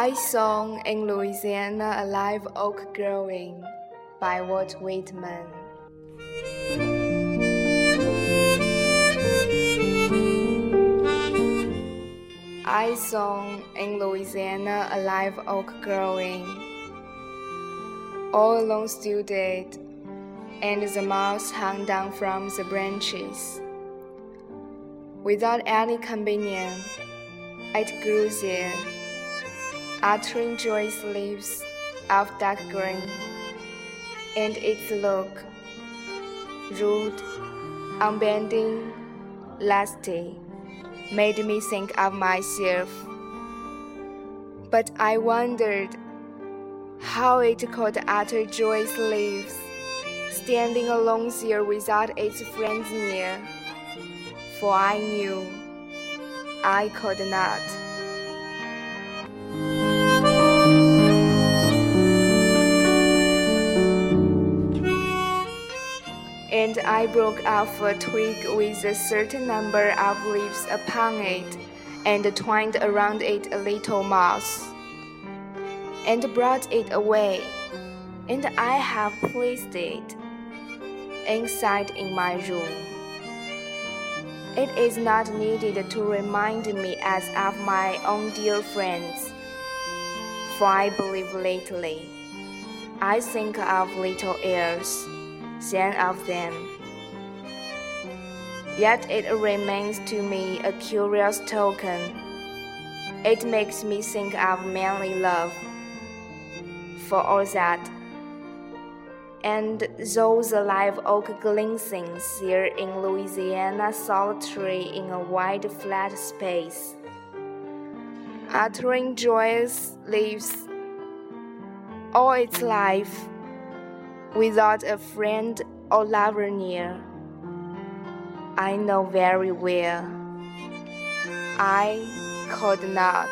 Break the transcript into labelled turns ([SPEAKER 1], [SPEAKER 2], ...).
[SPEAKER 1] I Saw in Louisiana A Live Oak Growing by Walt Whitman. I saw in Louisiana a live oak growing. All alone stood it, and the moss hung down from the branches. Without any companion, it grew there, uttering joyous leaves of dark green, and its look, rude, unbending, lusty made me think of myself. But I wondered how it could utter joyous leaves, standing alone there without its friends near, for I knew I could not. And I broke off a twig with a certain number of leaves upon it, and twined around it a little moss, and brought it away, and I have placed it inside in my room. It is not needed to remind me as of my own dear friends, for I believe lately. I think of little heirs than of them. Yet it remains to me a curious token. It makes me think of manly love. For all that, and though the live oak glistens here in Louisiana solitary in a wide flat space, uttering joyous leaves all its life without a friend or lover near. I know very well I could not.